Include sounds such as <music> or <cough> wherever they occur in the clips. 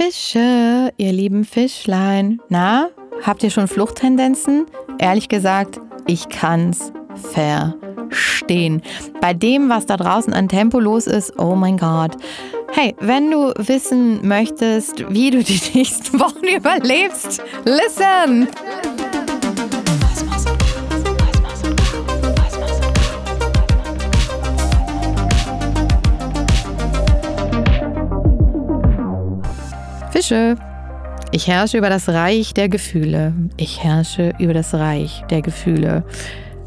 Fische, ihr lieben Fischlein. Na, habt ihr schon Fluchttendenzen? Ehrlich gesagt, ich kann's verstehen. Bei dem, was da draußen an Tempo los ist, oh mein Gott. Hey, wenn du wissen möchtest, wie du die <laughs> nächsten Wochen überlebst, listen! Fische. Ich herrsche über das Reich der Gefühle. Ich herrsche über das Reich der Gefühle.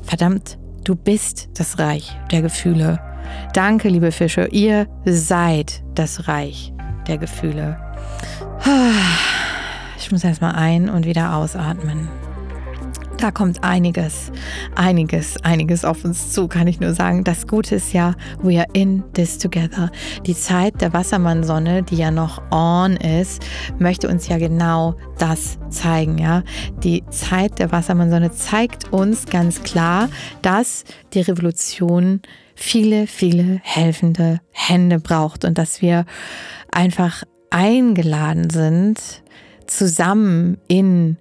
Verdammt, du bist das Reich der Gefühle. Danke, liebe Fische, ihr seid das Reich der Gefühle. Ich muss erstmal ein- und wieder ausatmen. Da kommt einiges, einiges, einiges auf uns zu, kann ich nur sagen. Das Gute ist ja, we are in this together. Die Zeit der Wassermannsonne, die ja noch on ist, möchte uns ja genau das zeigen, ja. Die Zeit der Wassermannsonne zeigt uns ganz klar, dass die Revolution viele, viele helfende Hände braucht und dass wir einfach eingeladen sind, zusammen in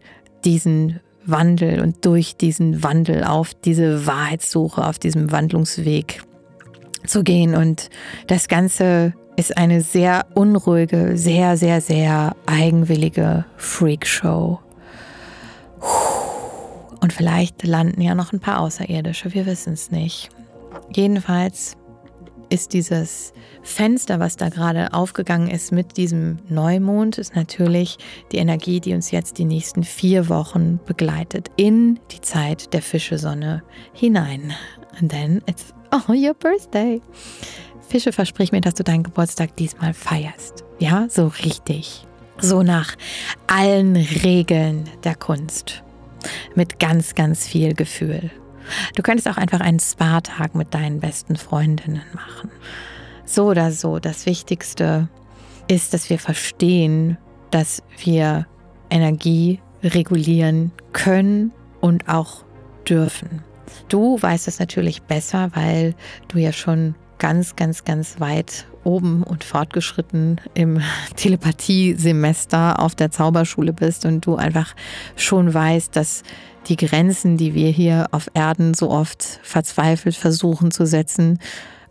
diesen Wandel und durch diesen Wandel auf diese Wahrheitssuche, auf diesem Wandlungsweg zu gehen. Und das Ganze ist eine sehr unruhige, sehr, sehr, sehr eigenwillige Freakshow. Und vielleicht landen ja noch ein paar Außerirdische, wir wissen es nicht. Jedenfalls ist dieses Fenster, was da gerade aufgegangen ist mit diesem Neumond, ist natürlich die Energie, die uns jetzt die nächsten vier Wochen begleitet in die Zeit der Fischesonne hinein. And then it's oh your birthday. Fische, versprich mir, dass du deinen Geburtstag diesmal feierst. Ja, so richtig. So nach allen Regeln der Kunst. Mit ganz, ganz viel Gefühl. Du könntest auch einfach einen Spa-Tag mit deinen besten Freundinnen machen. So oder so, das Wichtigste ist, dass wir verstehen, dass wir Energie regulieren können und auch dürfen. Du weißt es natürlich besser, weil du ja schon ganz, ganz, ganz weit oben und fortgeschritten im <laughs> Telepathie-Semester auf der Zauberschule bist und du einfach schon weißt, dass die Grenzen, die wir hier auf Erden so oft verzweifelt versuchen zu setzen,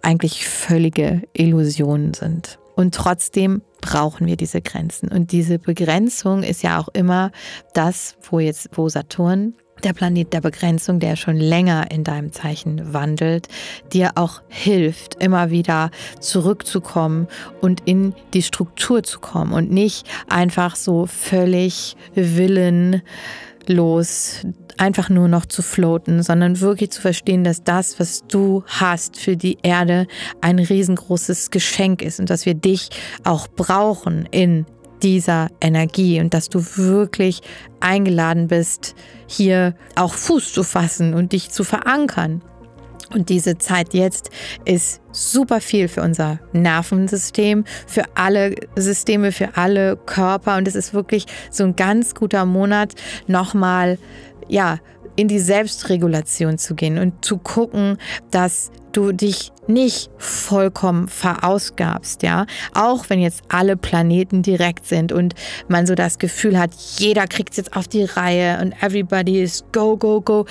eigentlich völlige Illusionen sind. Und trotzdem brauchen wir diese Grenzen. Und diese Begrenzung ist ja auch immer das, wo jetzt, wo Saturn der Planet der Begrenzung, der schon länger in deinem Zeichen wandelt, dir auch hilft, immer wieder zurückzukommen und in die Struktur zu kommen und nicht einfach so völlig willenlos einfach nur noch zu floaten, sondern wirklich zu verstehen, dass das, was du hast für die Erde, ein riesengroßes Geschenk ist und dass wir dich auch brauchen in dieser Energie und dass du wirklich eingeladen bist, hier auch Fuß zu fassen und dich zu verankern. Und diese Zeit jetzt ist super viel für unser Nervensystem, für alle Systeme, für alle Körper. Und es ist wirklich so ein ganz guter Monat, nochmal, ja, in die Selbstregulation zu gehen und zu gucken, dass du dich nicht vollkommen verausgabst, ja. Auch wenn jetzt alle Planeten direkt sind und man so das Gefühl hat, jeder kriegt es jetzt auf die Reihe und everybody is go, go, go.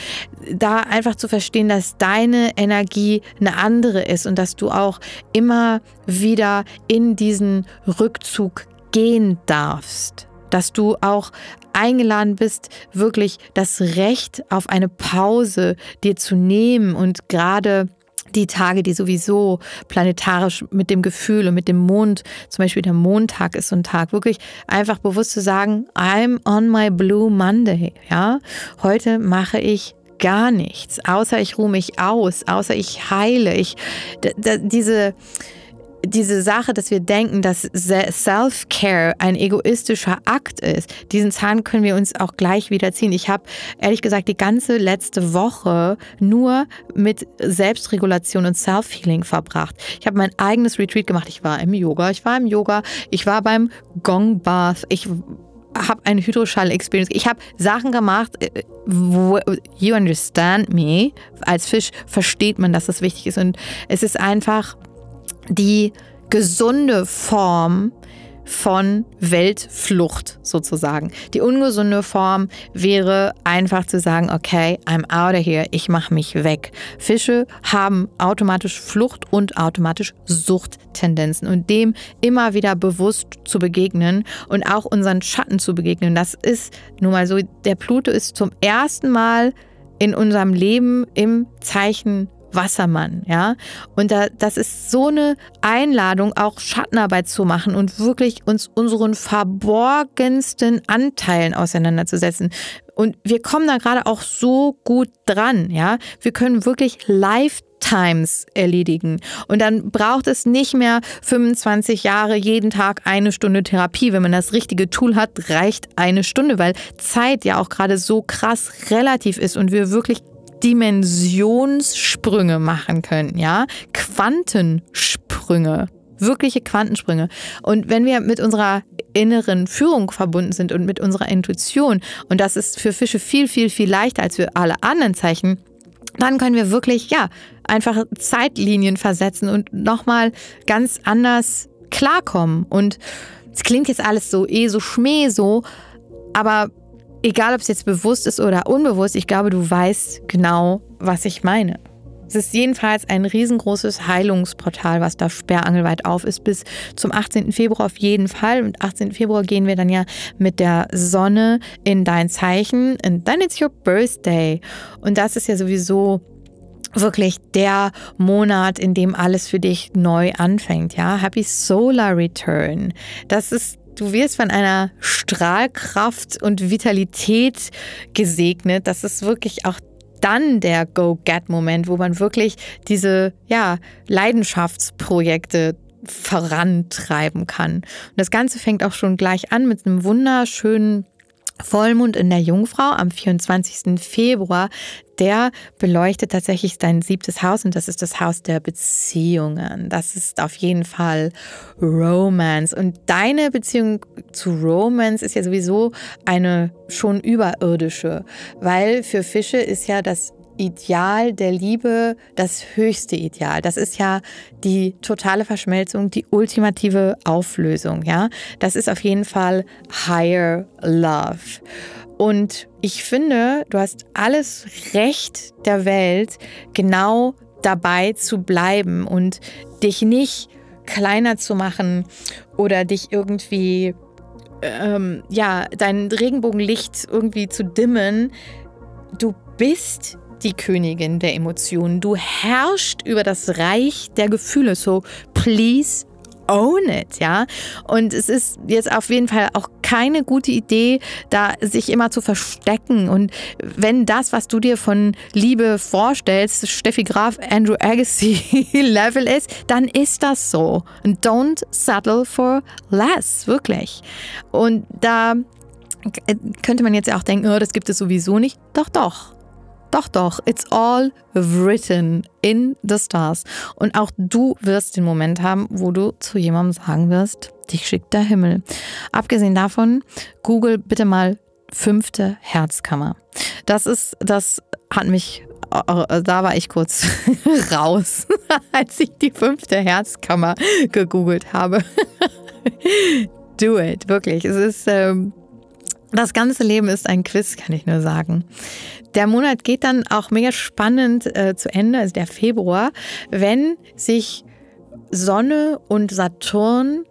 Da einfach zu verstehen, dass deine Energie eine andere ist und dass du auch immer wieder in diesen Rückzug gehen darfst dass du auch eingeladen bist, wirklich das Recht auf eine Pause dir zu nehmen und gerade die Tage, die sowieso planetarisch mit dem Gefühl und mit dem Mond, zum Beispiel der Montag ist so ein Tag, wirklich einfach bewusst zu sagen, I'm on my blue Monday, ja. Heute mache ich gar nichts, außer ich ruhe mich aus, außer ich heile, ich, diese, diese Sache, dass wir denken, dass Self-Care ein egoistischer Akt ist, diesen Zahn können wir uns auch gleich wieder ziehen. Ich habe ehrlich gesagt die ganze letzte Woche nur mit Selbstregulation und Self-Healing verbracht. Ich habe mein eigenes Retreat gemacht. Ich war im Yoga, ich war im Yoga, ich war beim Gong Bath, ich habe eine Hydroschall-Experience. Ich habe Sachen gemacht, äh, wo you understand me. Als Fisch versteht man, dass das wichtig ist. Und es ist einfach die gesunde Form von Weltflucht sozusagen. Die ungesunde Form wäre einfach zu sagen, okay, I'm out of here, ich mache mich weg. Fische haben automatisch Flucht und automatisch Suchttendenzen und dem immer wieder bewusst zu begegnen und auch unseren Schatten zu begegnen. Das ist nun mal so, der Pluto ist zum ersten Mal in unserem Leben im Zeichen Wassermann, ja. Und da, das ist so eine Einladung, auch Schattenarbeit zu machen und wirklich uns unseren verborgensten Anteilen auseinanderzusetzen. Und wir kommen da gerade auch so gut dran, ja. Wir können wirklich Lifetimes erledigen. Und dann braucht es nicht mehr 25 Jahre, jeden Tag eine Stunde Therapie. Wenn man das richtige Tool hat, reicht eine Stunde, weil Zeit ja auch gerade so krass relativ ist und wir wirklich Dimensionssprünge machen können, ja? Quantensprünge. Wirkliche Quantensprünge. Und wenn wir mit unserer inneren Führung verbunden sind und mit unserer Intuition, und das ist für Fische viel, viel, viel leichter als für alle anderen Zeichen, dann können wir wirklich, ja, einfach Zeitlinien versetzen und nochmal ganz anders klarkommen. Und es klingt jetzt alles so eh so schmäh so, aber egal ob es jetzt bewusst ist oder unbewusst, ich glaube, du weißt genau, was ich meine. Es ist jedenfalls ein riesengroßes Heilungsportal, was da sperrangelweit auf ist, bis zum 18. Februar auf jeden Fall. Und 18. Februar gehen wir dann ja mit der Sonne in dein Zeichen. Und dann it's your birthday. Und das ist ja sowieso wirklich der Monat, in dem alles für dich neu anfängt, ja? Happy Solar Return. Das ist Du wirst von einer Strahlkraft und Vitalität gesegnet. Das ist wirklich auch dann der Go-Get-Moment, wo man wirklich diese ja, Leidenschaftsprojekte vorantreiben kann. Und das Ganze fängt auch schon gleich an mit einem wunderschönen Vollmond in der Jungfrau am 24. Februar, der beleuchtet tatsächlich dein siebtes Haus und das ist das Haus der Beziehungen. Das ist auf jeden Fall Romance. Und deine Beziehung zu Romance ist ja sowieso eine schon überirdische, weil für Fische ist ja das Ideal der Liebe das höchste Ideal. Das ist ja die totale Verschmelzung, die ultimative Auflösung, ja. Das ist auf jeden Fall Higher Love. Und ich finde, du hast alles Recht der Welt, genau dabei zu bleiben und dich nicht kleiner zu machen oder dich irgendwie, ähm, ja, dein Regenbogenlicht irgendwie zu dimmen. Du bist die Königin der Emotionen. Du herrschst über das Reich der Gefühle. So, please own it, ja. Und es ist jetzt auf jeden Fall auch keine gute Idee, da sich immer zu verstecken. Und wenn das, was du dir von Liebe vorstellst, Steffi Graf, Andrew Agassi <laughs> Level ist, dann ist das so. Und don't settle for less, wirklich. Und da könnte man jetzt auch denken, oh, das gibt es sowieso nicht. Doch, doch. Doch, doch, it's all written in the stars. Und auch du wirst den Moment haben, wo du zu jemandem sagen wirst, dich schickt der Himmel. Abgesehen davon, google bitte mal fünfte Herzkammer. Das ist, das hat mich, äh, da war ich kurz <laughs> raus, <laughs> als ich die fünfte Herzkammer gegoogelt habe. <laughs> Do it, wirklich. Es ist, ähm, das ganze Leben ist ein Quiz, kann ich nur sagen. Der Monat geht dann auch mega spannend äh, zu Ende, also der Februar, wenn sich Sonne und Saturn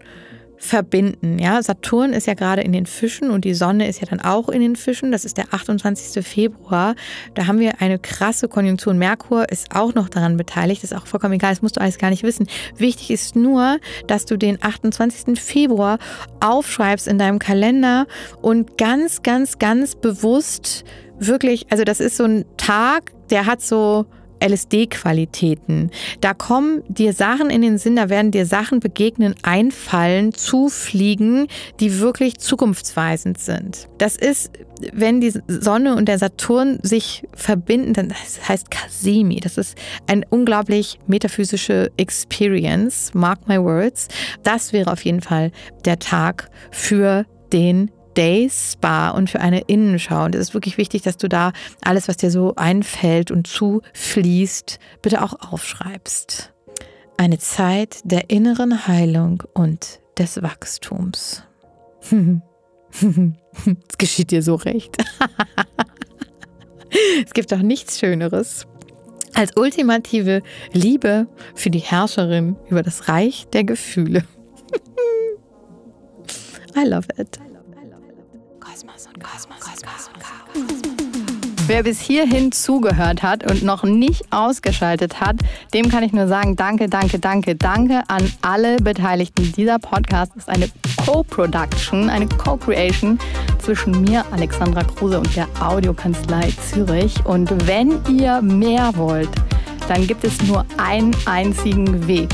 verbinden. Ja, Saturn ist ja gerade in den Fischen und die Sonne ist ja dann auch in den Fischen. Das ist der 28. Februar. Da haben wir eine krasse Konjunktur. Merkur ist auch noch daran beteiligt. Das ist auch vollkommen egal. Das musst du alles gar nicht wissen. Wichtig ist nur, dass du den 28. Februar aufschreibst in deinem Kalender und ganz, ganz, ganz bewusst wirklich, also das ist so ein Tag, der hat so LSD-Qualitäten. Da kommen dir Sachen in den Sinn, da werden dir Sachen begegnen, einfallen, zufliegen, die wirklich zukunftsweisend sind. Das ist, wenn die Sonne und der Saturn sich verbinden, dann das heißt Kasimi. Das ist eine unglaublich metaphysische Experience. Mark my words. Das wäre auf jeden Fall der Tag für den Day Spa und für eine Innenschau. Und es ist wirklich wichtig, dass du da alles, was dir so einfällt und zufließt, bitte auch aufschreibst. Eine Zeit der inneren Heilung und des Wachstums. <laughs> Es geschieht dir so recht. <laughs> es gibt doch nichts Schöneres als ultimative Liebe für die Herrscherin über das Reich der Gefühle. <laughs> I love it. Kosmos und Kosmos, Kosmos und Chaos. Wer bis hierhin zugehört hat und noch nicht ausgeschaltet hat, dem kann ich nur sagen, danke, danke, danke, danke an alle Beteiligten. Dieser Podcast ist eine Co-Production, eine Co-Creation zwischen mir, Alexandra Kruse und der Audiokanzlei Zürich. Und wenn ihr mehr wollt, dann gibt es nur einen einzigen Weg